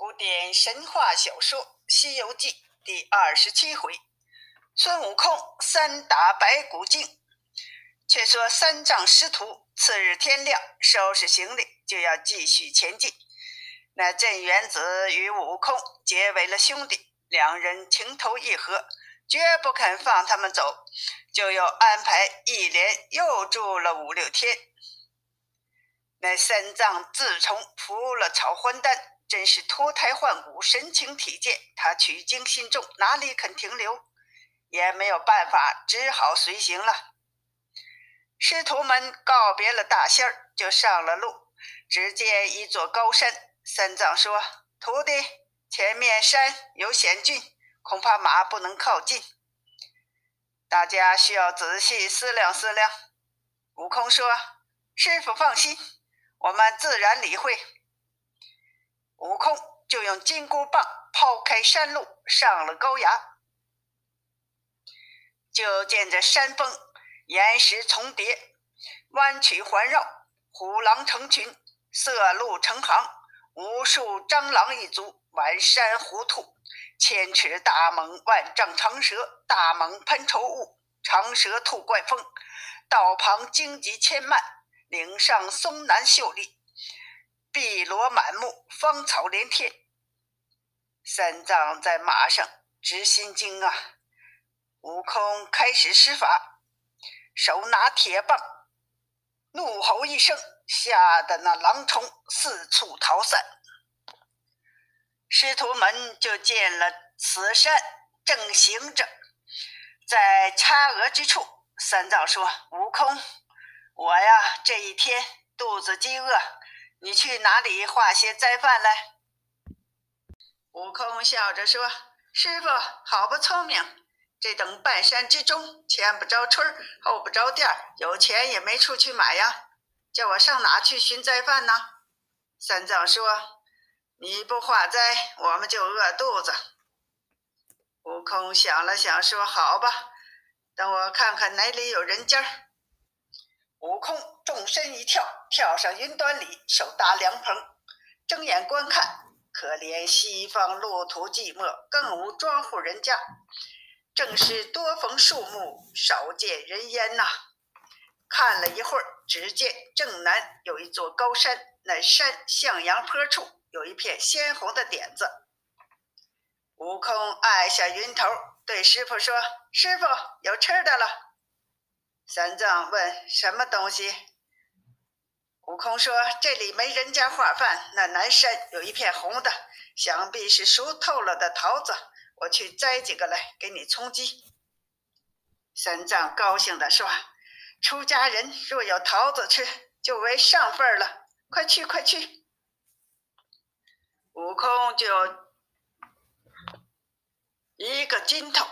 古典神话小说《西游记》第二十七回，孙悟空三打白骨精。却说三藏师徒次日天亮，收拾行李就要继续前进。那镇元子与悟空结为了兄弟，两人情投意合，绝不肯放他们走，就又安排一连又住了五六天。那三藏自从服了草还丹。真是脱胎换骨，神清体健。他取经心重，哪里肯停留？也没有办法，只好随行了。师徒们告别了大仙儿，就上了路。只见一座高山，三藏说：“徒弟，前面山有险峻，恐怕马不能靠近。大家需要仔细思量思量。”悟空说：“师傅放心，我们自然理会。”悟空就用金箍棒抛开山路，上了高崖。就见这山峰岩石重叠，弯曲环绕，虎狼成群，色鹿成行，无数蟑螂一族，满山狐兔，千尺大蟒，万丈长蛇，大蟒喷稠雾，长蛇吐怪风，道旁荆棘千蔓，岭上松楠秀丽。碧罗满目，芳草连天。三藏在马上直心惊啊！悟空开始施法，手拿铁棒，怒吼一声，吓得那狼虫四处逃散。师徒们就见了此山正行着，在差额之处，三藏说：“悟空，我呀，这一天肚子饥饿。”你去哪里化些斋饭来？悟空笑着说：“师傅好不聪明！这等半山之中，前不着村后不着店有钱也没处去买呀，叫我上哪去寻斋饭呢？”三藏说：“你不化斋，我们就饿肚子。”悟空想了想说：“好吧，等我看看哪里有人家。”悟空。纵身一跳，跳上云端里，手搭凉棚，睁眼观看。可怜西方路途寂寞，更无庄户人家。正是多逢树木，少见人烟呐。看了一会儿，只见正南有一座高山，那山向阳坡处有一片鲜红的点子。悟空按下云头，对师傅说：“师傅，有吃的了。”三藏问：“什么东西？”悟空说：“这里没人家化饭，那南山有一片红的，想必是熟透了的桃子。我去摘几个来给你充饥。”三藏高兴地说：“出家人若有桃子吃，就为上份了。快去，快去！”悟空就一个筋头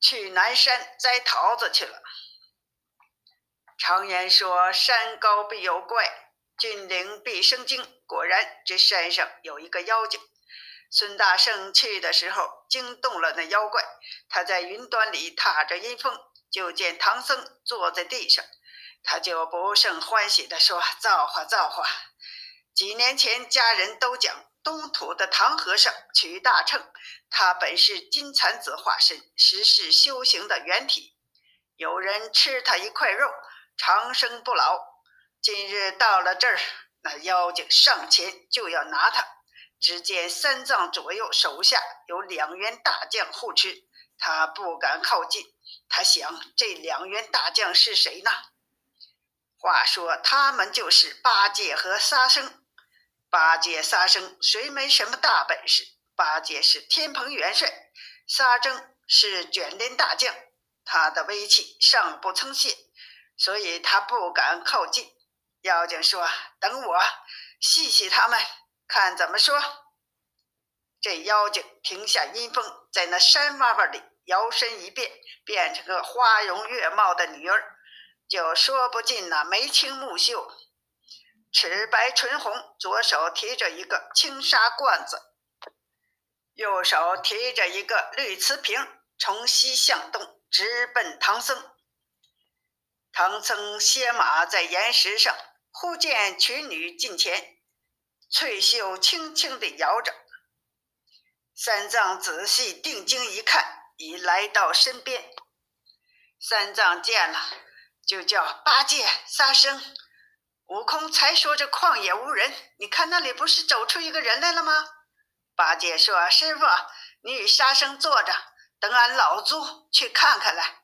去南山摘桃子去了。常言说：“山高必有怪，峻岭必生精。”果然，这山上有一个妖精。孙大圣去的时候，惊动了那妖怪。他在云端里踏着阴风，就见唐僧坐在地上，他就不胜欢喜地说：“造化，造化！几年前家人都讲，东土的唐和尚取大乘，他本是金蝉子化身，实是修行的原体。有人吃他一块肉。”长生不老。今日到了这儿，那妖精上前就要拿他。只见三藏左右手下有两员大将护持，他不敢靠近。他想，这两员大将是谁呢？话说，他们就是八戒和沙僧。八戒、沙僧谁没什么大本事，八戒是天蓬元帅，沙僧是卷帘大将，他的威气尚不曾泄。所以他不敢靠近。妖精说：“等我细细他们，看怎么说。”这妖精停下阴风，在那山洼洼里摇身一变，变成个花容月貌的女儿，就说不尽那眉清目秀，齿白唇红，左手提着一个青纱罐子，右手提着一个绿瓷瓶，从西向东直奔唐僧。唐僧歇马在岩石上，忽见群女近前，翠袖轻轻地摇着。三藏仔细定睛一看，已来到身边。三藏见了，就叫八戒、沙僧。悟空才说这旷野无人，你看那里不是走出一个人来了吗？八戒说：“师傅，你与沙僧坐着，等俺老猪去看看来。”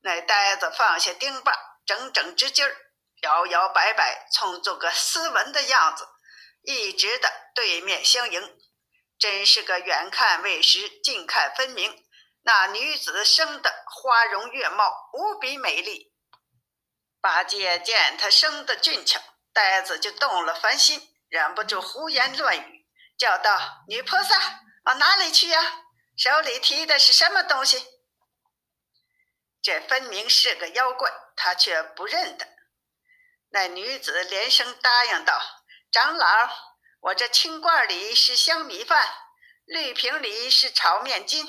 那呆子放下钉耙，整整直劲儿，摇摇摆摆，充作个斯文的样子，一直的对面相迎，真是个远看未识，近看分明。那女子生得花容月貌，无比美丽。八戒见她生得俊俏，呆子就动了凡心，忍不住胡言乱语，叫道：“女菩萨，往哪里去呀？手里提的是什么东西？”这分明是个妖怪，他却不认得。那女子连声答应道：“长老，我这青罐里是香米饭，绿瓶里是炒面筋，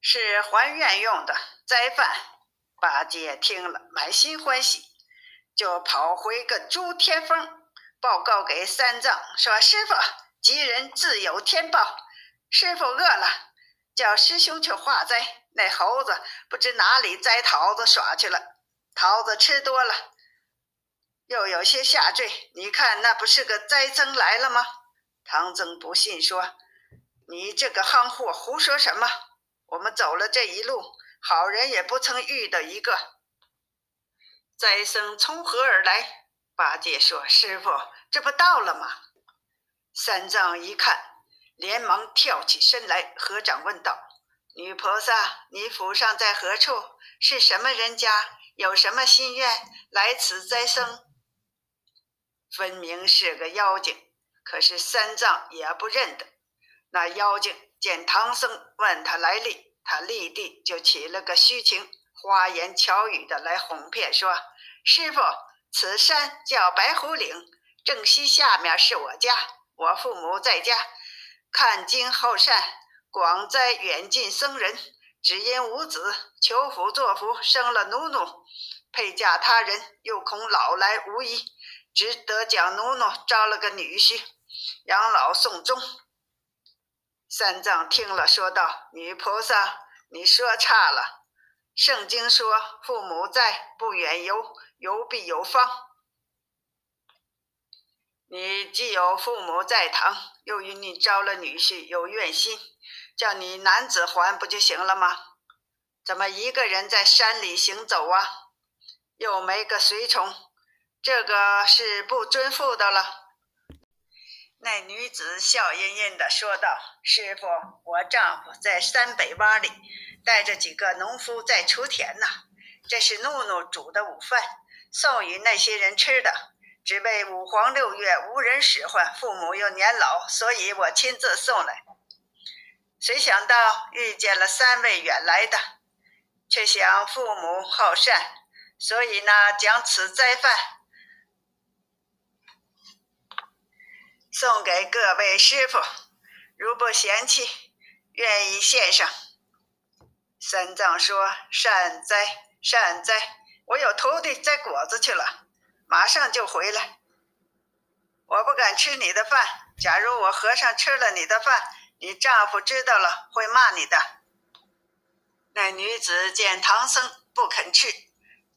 是还愿用的斋饭。”八戒听了，满心欢喜，就跑回个朱天峰，报告给三藏说：“师傅，吉人自有天报。师傅饿了，叫师兄去化斋。那猴子不知哪里摘桃子耍去了，桃子吃多了，又有些下坠。你看，那不是个灾僧来了吗？”唐僧不信，说：“你这个憨货，胡说什么？我们走了这一路。”好人也不曾遇到一个。灾僧从何而来？八戒说：“师傅，这不到了吗？”三藏一看，连忙跳起身来，合掌问道：“女菩萨，你府上在何处？是什么人家？有什么心愿来此斋僧？”分明是个妖精，可是三藏也不认得。那妖精见唐僧问他来历。他立地就起了个虚情，花言巧语的来哄骗，说：“师傅，此山叫白虎岭，正西下面是我家。我父母在家看经好善，广灾远近僧人，只因无子，求福作福，生了奴奴，配嫁他人，又恐老来无依，只得将奴奴招了个女婿，养老送终。”三藏听了，说道：“女菩萨，你说差了。圣经说，父母在，不远游，游必有方。你既有父母在堂，又与你招了女婿，有怨心，叫你男子还不就行了吗？怎么一个人在山里行走啊？又没个随从，这个是不尊父的了。”那女子笑吟吟地说道：“师傅，我丈夫在山北洼里，带着几个农夫在锄田呢。这是怒怒煮的午饭，送与那些人吃的。只为五黄六月无人使唤，父母又年老，所以我亲自送来。谁想到遇见了三位远来的，却想父母好善，所以呢，将此斋饭。”送给各位师傅，如不嫌弃，愿意献上。三藏说：“善哉，善哉！我有徒弟摘果子去了，马上就回来。我不敢吃你的饭。假如我和尚吃了你的饭，你丈夫知道了会骂你的。”那女子见唐僧不肯吃，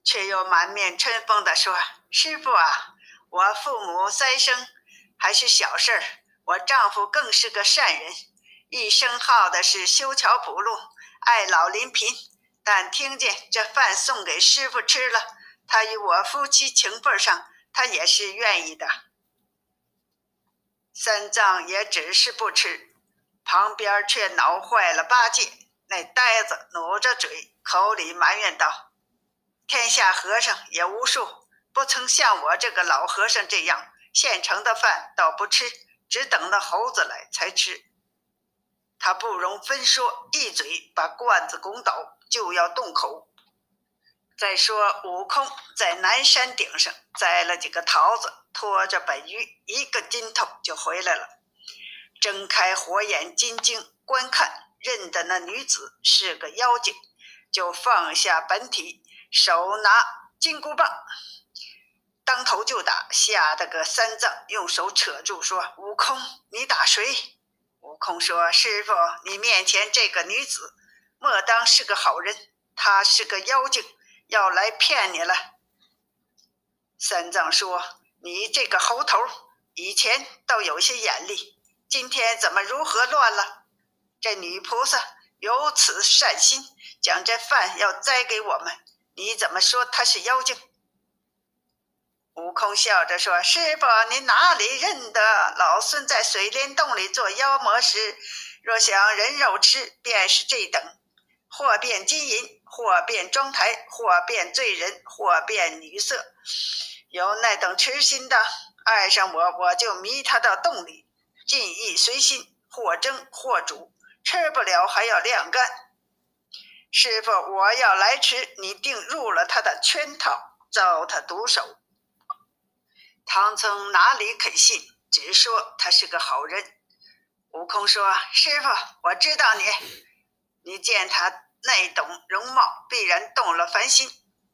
却又满面春风地说：“师傅啊，我父母三生。”还是小事儿，我丈夫更是个善人，一生好的是修桥补路，爱老临贫。但听见这饭送给师傅吃了，他与我夫妻情分上，他也是愿意的。三藏也只是不吃，旁边却恼坏了八戒。那呆子努着嘴，口里埋怨道：“天下和尚也无数，不曾像我这个老和尚这样。”现成的饭倒不吃，只等那猴子来才吃。他不容分说，一嘴把罐子拱倒，就要动口。再说，悟空在南山顶上摘了几个桃子，拖着本鱼一个筋头就回来了。睁开火眼金睛观看，认得那女子是个妖精，就放下本体，手拿金箍棒。当头就打，吓得个三藏用手扯住，说：“悟空，你打谁？”悟空说：“师傅，你面前这个女子，莫当是个好人，她是个妖精，要来骗你了。”三藏说：“你这个猴头，以前倒有些眼力，今天怎么如何乱了？这女菩萨有此善心，将这饭要栽给我们，你怎么说她是妖精？”悟空笑着说：“师傅，你哪里认得？老孙在水帘洞里做妖魔时，若想人肉吃，便是这等：或变金银，或变妆台，或变罪人，或变女色。有那等痴心的，爱上我，我就迷他到洞里，尽意随心，或蒸或煮，吃不了还要晾干。师傅，我要来吃，你定入了他的圈套，遭他毒手。”唐僧哪里肯信，只说他是个好人。悟空说：“师傅，我知道你。你见他那等容貌，必然动了凡心。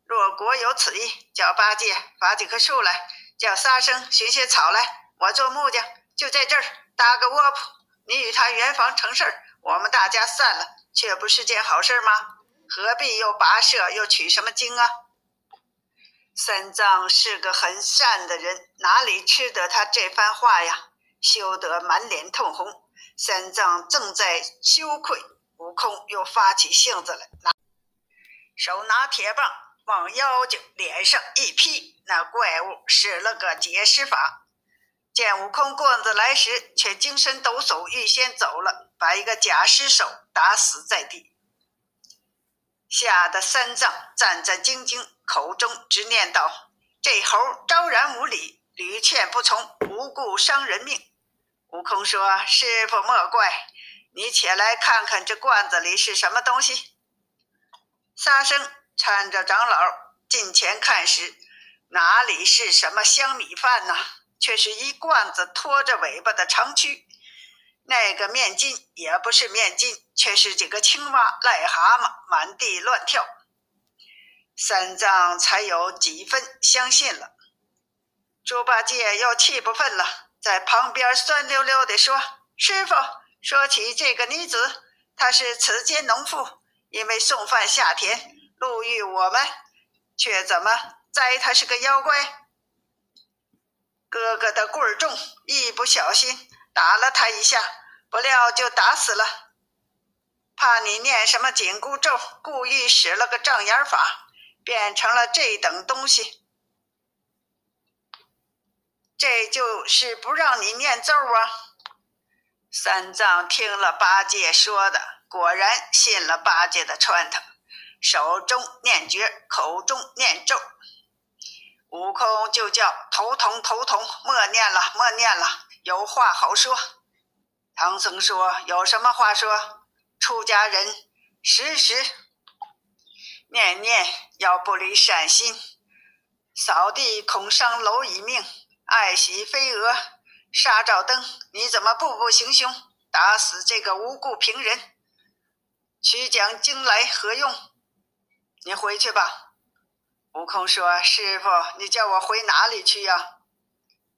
若果有此意，叫八戒伐几棵树来，叫沙僧寻些草来，我做木匠，就在这儿搭个窝铺。你与他圆房成事儿，我们大家散了，却不是件好事吗？何必又跋涉，又取什么经啊？”三藏是个很善的人，哪里吃得他这番话呀？羞得满脸通红。三藏正在羞愧，悟空又发起性子来，拿手拿铁棒往妖精脸上一劈。那怪物使了个解尸法，见悟空棍子来时，却精神抖擞，预先走了，把一个假尸首打死在地。吓得三藏战战兢兢，口中直念道：“这猴昭然无礼，屡劝不从，无故伤人命。”悟空说：“师傅莫怪，你且来看看这罐子里是什么东西。”沙僧搀着长老近前看时，哪里是什么香米饭呢？却是一罐子拖着尾巴的长蛆。那个面筋也不是面筋，却是几个青蛙、癞蛤蟆满地乱跳。三藏才有几分相信了。猪八戒又气不忿了，在旁边酸溜溜地说：“师傅，说起这个女子，她是此间农妇，因为送饭下田，路遇我们，却怎么栽她是个妖怪？哥哥的棍儿重，一不小心。”打了他一下，不料就打死了。怕你念什么紧箍咒，故意使了个障眼法，变成了这等东西。这就是不让你念咒啊！三藏听了八戒说的，果然信了八戒的穿头，手中念诀，口中念咒。悟空就叫头疼头疼，莫念了，莫念了。有话好说，唐僧说：“有什么话说？出家人时时念念要不离善心，扫地恐伤蝼蚁命，爱惜飞蛾杀照灯。你怎么步步行凶，打死这个无故平人？取讲经来何用？你回去吧。”悟空说：“师傅，你叫我回哪里去呀？”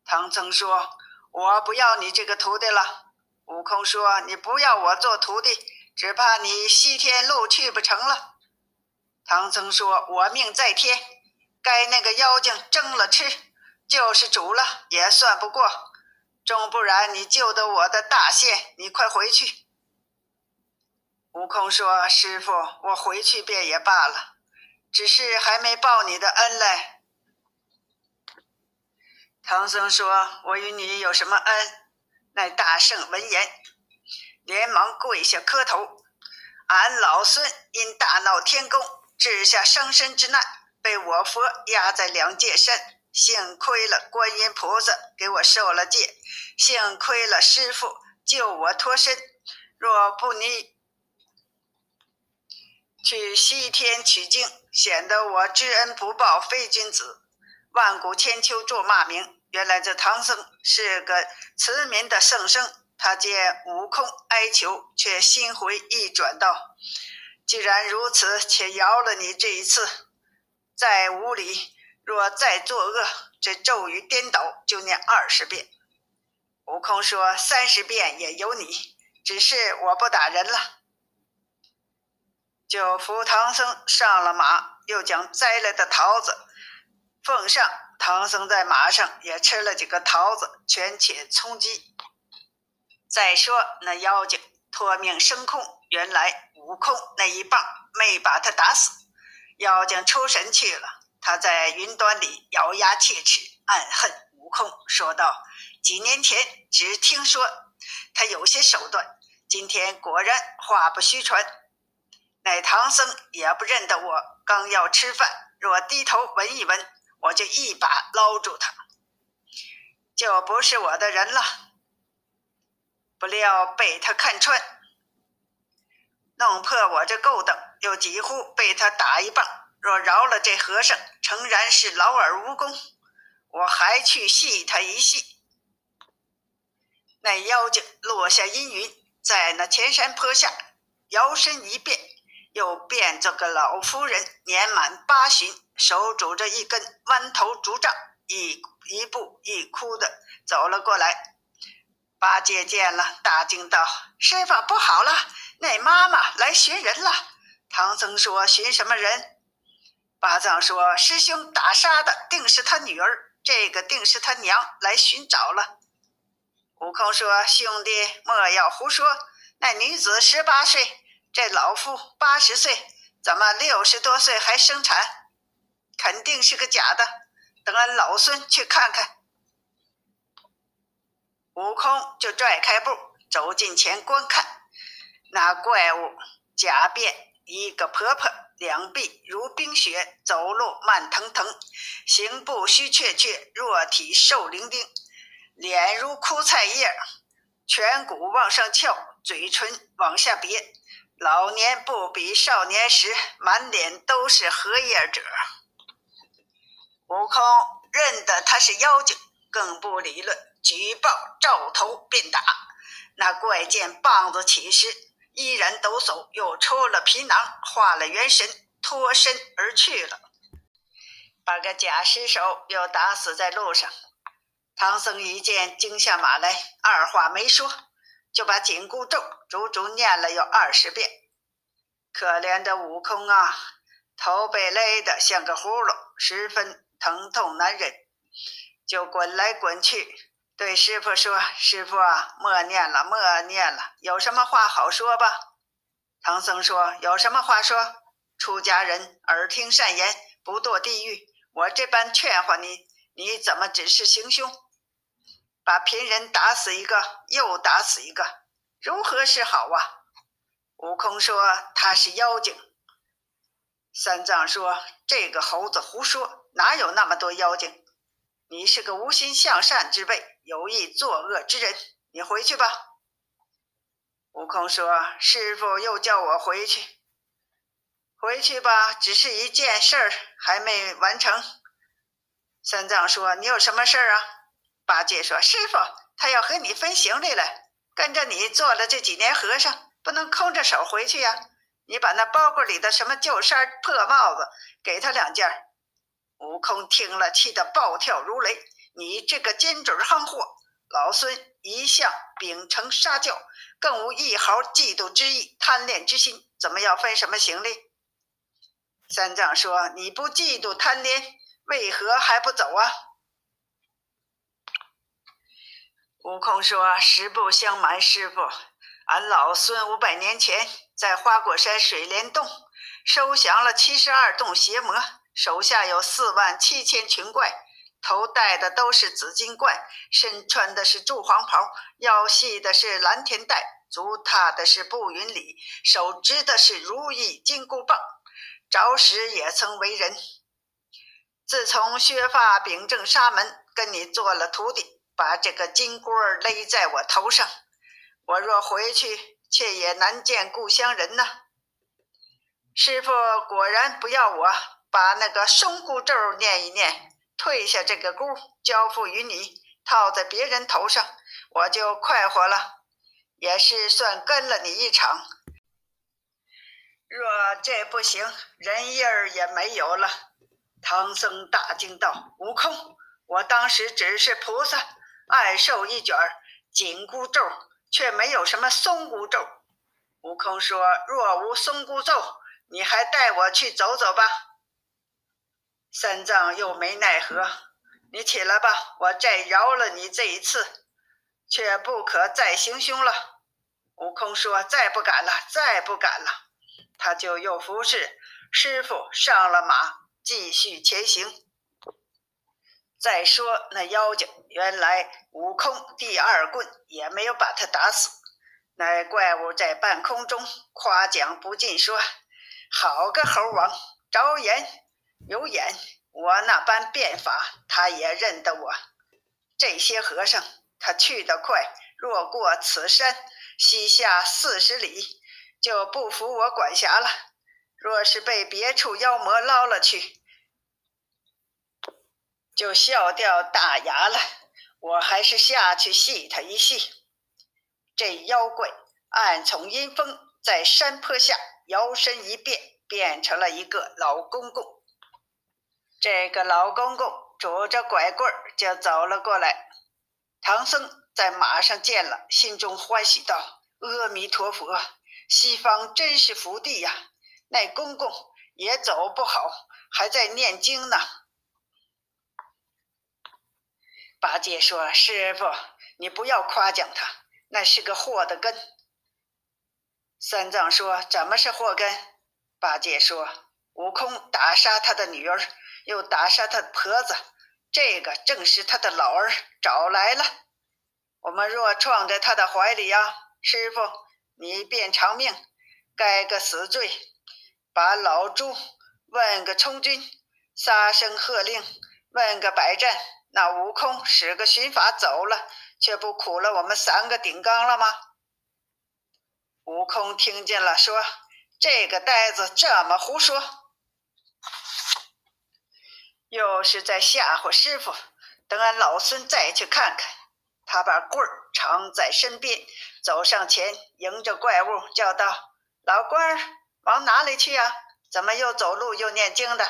唐僧说。我不要你这个徒弟了。悟空说：“你不要我做徒弟，只怕你西天路去不成了。”唐僧说：“我命在天，该那个妖精蒸了吃，就是煮了也算不过。终不然，你救得我的大限，你快回去。”悟空说：“师傅，我回去便也罢了，只是还没报你的恩嘞。”唐僧说：“我与你有什么恩？”那大圣闻言，连忙跪下磕头：“俺老孙因大闹天宫，治下伤身之难，被我佛压在两界山。幸亏了观音菩萨给我受了戒，幸亏了师傅救我脱身。若不你去西天取经，显得我知恩不报非君子。”万古千秋作骂名。原来这唐僧是个慈民的圣僧。他见悟空哀求，却心回意转道：“既然如此，且饶了你这一次。在屋里若再作恶，这咒语颠倒就念二十遍。悟空说：“三十遍也有你，只是我不打人了。”就扶唐僧上了马，又将摘来的桃子奉上。唐僧在马上也吃了几个桃子，权且充饥。再说那妖精托命升空，原来悟空那一棒没把他打死，妖精出神去了。他在云端里咬牙切齿，暗恨悟空，说道：“几年前只听说他有些手段，今天果然话不虚传。那唐僧也不认得我，刚要吃饭，若低头闻一闻，我就一把捞住他，就不是我的人了。”不料被他看穿，弄破我这勾当，又几乎被他打一棒。若饶了这和尚，诚然是劳而无功。我还去戏他一戏。那妖精落下阴云，在那前山坡下摇身一变，又变作个老妇人，年满八旬，手拄着一根弯头竹杖，一一步一哭的走了过来。八戒见了，大惊道：“师傅不好了，那妈妈来寻人了。”唐僧说：“寻什么人？”八藏说：“师兄打杀的定是他女儿，这个定是他娘来寻找了。”悟空说：“兄弟莫要胡说，那女子十八岁，这老妇八十岁，怎么六十多岁还生产？肯定是个假的。等俺老孙去看看。”悟空就拽开步走近前观看，那怪物假变一个婆婆，两臂如冰雪，走路慢腾腾，行步虚怯怯，弱体瘦伶仃，脸如枯菜叶，颧骨往上翘，嘴唇往下瘪，老年不比少年时，满脸都是荷叶褶。悟空认得他是妖精，更不理论。举棒照头便打，那怪见棒子起时，依然抖擞，又抽了皮囊，化了元神，脱身而去了。把个假尸首又打死在路上。唐僧一见，惊下马来，二话没说，就把紧箍咒足足念了有二十遍。可怜的悟空啊，头被勒得像个葫芦，十分疼痛难忍，就滚来滚去。对师傅说：“师傅啊，默念了，默念了，有什么话好说吧？”唐僧说：“有什么话说？出家人耳听善言，不堕地狱。我这般劝化你，你怎么只是行凶，把贫人打死一个，又打死一个，如何是好啊？”悟空说：“他是妖精。”三藏说：“这个猴子胡说，哪有那么多妖精？”你是个无心向善之辈，有意作恶之人，你回去吧。悟空说：“师傅又叫我回去，回去吧，只是一件事儿还没完成。”三藏说：“你有什么事儿啊？”八戒说：“师傅，他要和你分行李了，跟着你做了这几年和尚，不能空着手回去呀。你把那包裹里的什么旧衫、破帽子给他两件。”悟空听了，气得暴跳如雷：“你这个尖嘴夯货！老孙一向秉承杀教，更无一毫嫉妒之意、贪恋之心，怎么要分什么行李？”三藏说：“你不嫉妒贪恋，为何还不走啊？”悟空说：“实不相瞒，师傅，俺老孙五百年前在花果山水帘洞收降了七十二洞邪魔。”手下有四万七千群怪，头戴的都是紫金冠，身穿的是朱黄袍，腰系的是蓝田带，足踏的是步云里，手执的是如意金箍棒。着实也曾为人。自从削发秉正沙门跟你做了徒弟，把这个金箍儿勒在我头上，我若回去，却也难见故乡人呐。师傅果然不要我。把那个松箍咒念一念，退下这个箍，交付于你，套在别人头上，我就快活了，也是算跟了你一场。若这不行，人影儿也没有了。唐僧大惊道：“悟空，我当时只是菩萨，爱受一卷紧箍咒，却没有什么松箍咒。悟空说：“若无松箍咒，你还带我去走走吧。”三藏又没奈何：“你起来吧，我再饶了你这一次，却不可再行凶了。”悟空说：“再不敢了，再不敢了。”他就又服侍师傅上了马，继续前行。再说那妖精，原来悟空第二棍也没有把他打死。那怪物在半空中夸奖不尽，说：“好个猴王，着眼有眼！我那般变法，他也认得我。这些和尚，他去得快，若过此山西下四十里。”就不服我管辖了。若是被别处妖魔捞了去，就笑掉大牙了。我还是下去戏他一戏。这妖怪暗从阴风，在山坡下摇身一变，变成了一个老公公。这个老公公拄着拐棍就走了过来。唐僧在马上见了，心中欢喜道：“阿弥陀佛。”西方真是福地呀！那公公也走不好，还在念经呢。八戒说：“师傅，你不要夸奖他，那是个祸的根。”三藏说：“怎么是祸根？”八戒说：“悟空打杀他的女儿，又打杀他的婆子，这个正是他的老儿找来了。我们若撞在他的怀里呀，师傅。”你便偿命，该个死罪，把老猪问个充军，杀声喝令问个百战。那悟空使个寻法走了，却不苦了我们三个顶缸了吗？悟空听见了，说：“这个呆子这么胡说，又是在吓唬师傅。等俺老孙再去看看。”他把棍儿藏在身边。走上前，迎着怪物叫道：“老官儿，往哪里去呀？怎么又走路又念经的？”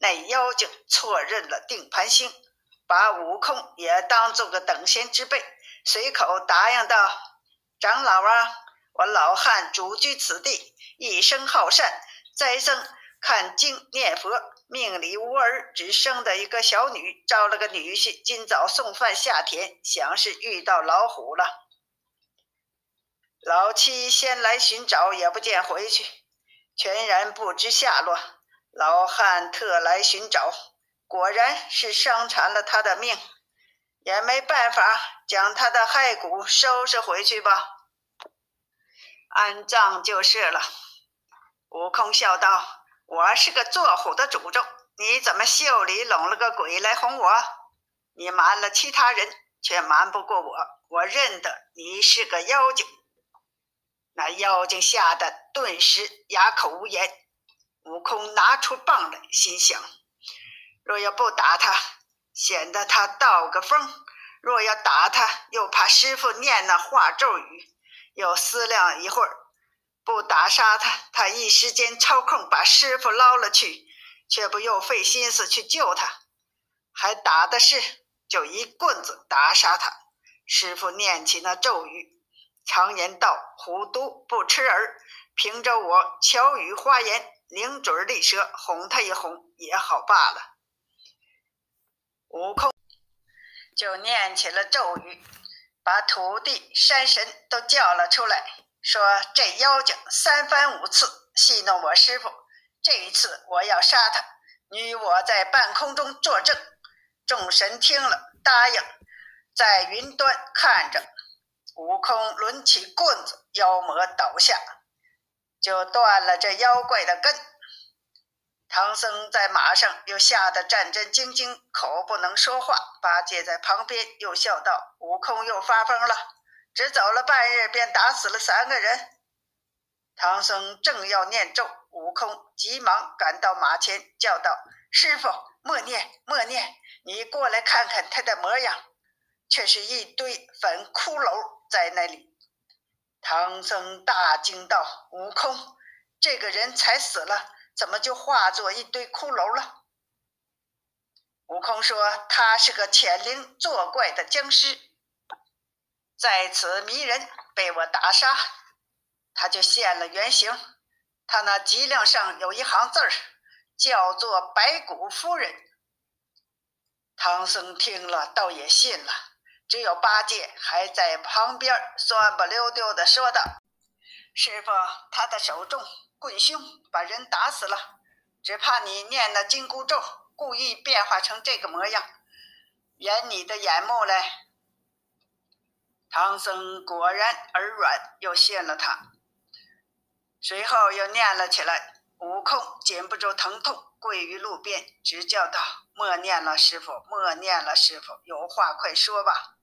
那妖精错认了定盘星，把悟空也当做个等闲之辈，随口答应道：“长老啊，我老汉主居此地，一生好善，斋僧看经念佛，命里无儿，只生的一个小女，招了个女婿，今早送饭下田，想是遇到老虎了。”老七先来寻找，也不见回去，全然不知下落。老汉特来寻找，果然是伤残了他的命，也没办法，将他的骸骨收拾回去吧，安葬就是了。悟空笑道：“我是个做虎的主咒，你怎么袖里拢了个鬼来哄我？你瞒了其他人，却瞒不过我，我认得你是个妖精。”那妖精吓得顿时哑口无言。悟空拿出棒来，心想：若要不打他，显得他道个风；若要打他，又怕师傅念那化咒语。又思量一会儿，不打杀他，他一时间抽空把师傅捞了去，却不又费心思去救他，还打的是就一棍子打杀他。师傅念起那咒语。常言道：“虎毒不吃儿。”凭着我巧语花言、灵嘴利舌，哄他一哄也好罢了。悟空就念起了咒语，把土地、山神都叫了出来，说：“这妖精三番五次戏弄我师傅，这一次我要杀他。你我在半空中作证。”众神听了，答应在云端看着。悟空抡起棍子，妖魔倒下，就断了这妖怪的根。唐僧在马上又吓得战战兢兢，口不能说话。八戒在旁边又笑道：“悟空又发疯了，只走了半日，便打死了三个人。”唐僧正要念咒，悟空急忙赶到马前，叫道：“师傅，默念，默念！你过来看看他的模样，却是一堆粉骷髅。”在那里，唐僧大惊道：“悟空，这个人才死了，怎么就化作一堆骷髅了？”悟空说：“他是个潜灵作怪的僵尸，在此迷人，被我打杀，他就现了原形。他那脊梁上有一行字儿，叫做‘白骨夫人’。”唐僧听了，倒也信了。只有八戒还在旁边酸不溜丢的说道：“师傅，他的手重，棍凶，把人打死了，只怕你念那紧箍咒。”故意变化成这个模样，掩你的眼目嘞。唐僧果然耳软，又信了他。随后又念了起来。悟空禁不住疼痛，跪于路边，直叫道：“默念了，师傅，默念了，师傅，有话快说吧。”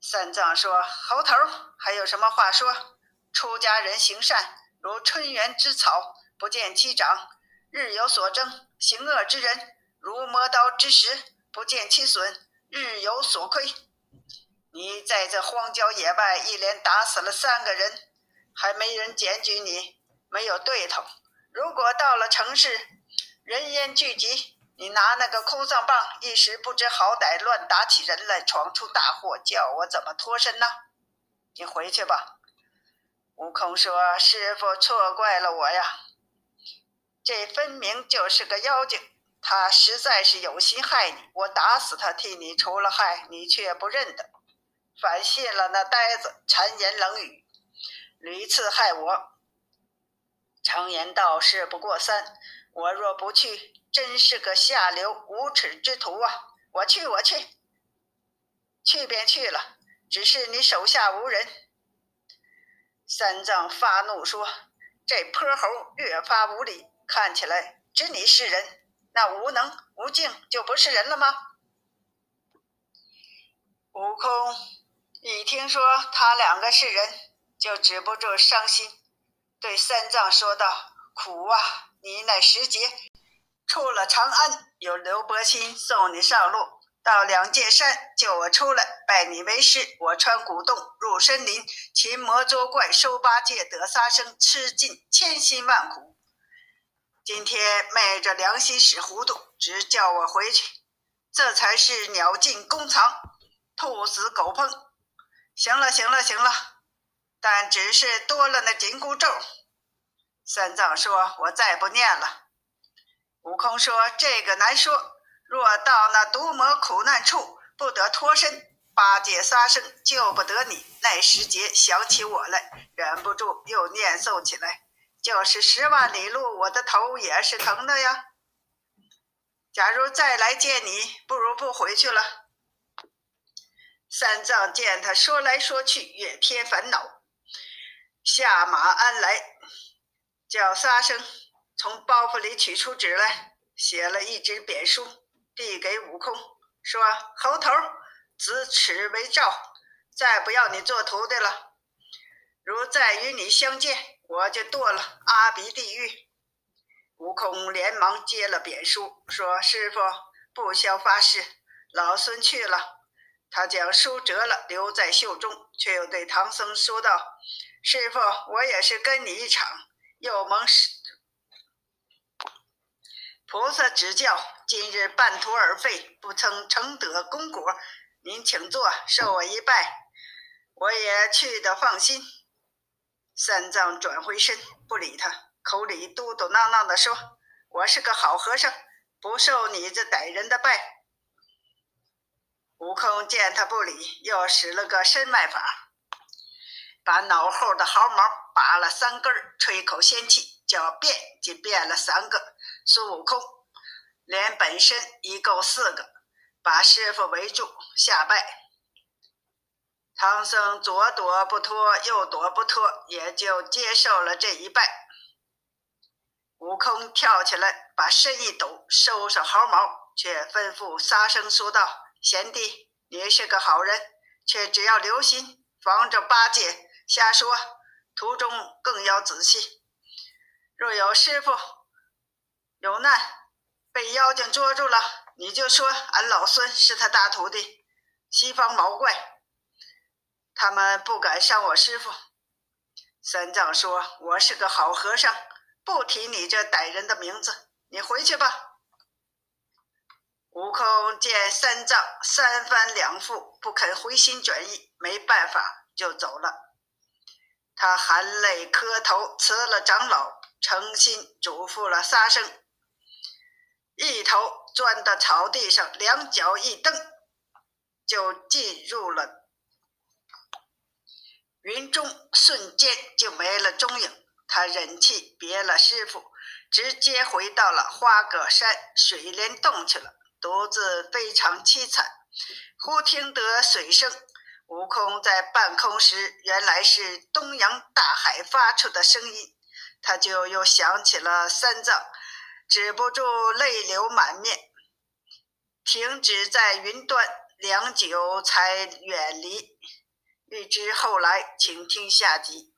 三藏说：“猴头，还有什么话说？出家人行善，如春园之草，不见其长，日有所增。”行恶之人如磨刀之石，不见其损，日有所亏。你在这荒郊野外一连打死了三个人，还没人检举你，没有对头。如果到了城市，人烟聚集，你拿那个哭丧棒，一时不知好歹，乱打起人来，闯出大祸，叫我怎么脱身呢？你回去吧。悟空说：“师傅错怪了我呀。”这分明就是个妖精，他实在是有心害你。我打死他，替你除了害，你却不认得，反信了那呆子谗言冷语，屡次害我。常言道：事不过三，我若不去，真是个下流无耻之徒啊！我去，我去，去便去了。只是你手下无人。三藏发怒说：“这泼猴越发无礼。”看起来只你是人，那无能无敬就不是人了吗？悟空一听说他两个是人，就止不住伤心，对三藏说道：“苦啊！你乃时节，出了长安，有刘伯钦送你上路，到两界山救我出来，拜你为师。我穿古洞入深林，擒魔捉怪收八戒得沙僧，吃尽千辛万苦。”今天昧着良心使糊涂，只叫我回去，这才是鸟尽弓藏，兔死狗烹。行了，行了，行了，但只是多了那紧箍咒。三藏说：“我再不念了。”悟空说：“这个难说。若到那毒魔苦难处，不得脱身，八戒、沙僧救不得你。那时节想起我来，忍不住又念诵起来。”就是十万里路，我的头也是疼的呀。假如再来见你，不如不回去了。三藏见他说来说去，越添烦恼，下马鞍来，叫沙僧从包袱里取出纸来，写了一纸贬书，递给悟空，说：“猴头，子此为诏，再不要你做徒弟了。如再与你相见。”我就堕了阿鼻地狱。悟空连忙接了贬书，说：“师傅不消发誓，老孙去了。”他将书折了，留在袖中，却又对唐僧说道：“师傅，我也是跟你一场，又蒙师菩萨指教，今日半途而废，不曾成得功果。您请坐，受我一拜，我也去得放心。”三藏转回身，不理他，口里嘟嘟囔囔地说：“我是个好和尚，不受你这歹人的拜。”悟空见他不理，又使了个身外法，把脑后的毫毛拔了三根，吹口仙气，叫变就变了三个。孙悟空连本身一共四个，把师傅围住下拜。唐僧左躲不脱，右躲不脱，也就接受了这一拜。悟空跳起来，把身一抖，收上毫毛，却吩咐沙僧说道：“贤弟，你是个好人，却只要留心，防着八戒瞎说，途中更要仔细。若有师傅有难，被妖精捉住了，你就说俺老孙是他大徒弟，西方毛怪。”他们不敢伤我师傅。三藏说：“我是个好和尚，不提你这歹人的名字。你回去吧。”悟空见三藏三番两复不肯回心转意，没办法就走了。他含泪磕头辞了长老，诚心嘱咐了仨声，一头钻到草地上，两脚一蹬，就进入了云中，瞬间就没了踪影。他忍气别了师傅，直接回到了花果山水帘洞去了，独自非常凄惨。忽听得水声。悟空在半空时，原来是东洋大海发出的声音，他就又想起了三藏，止不住泪流满面，停止在云端，良久才远离。欲知后来，请听下集。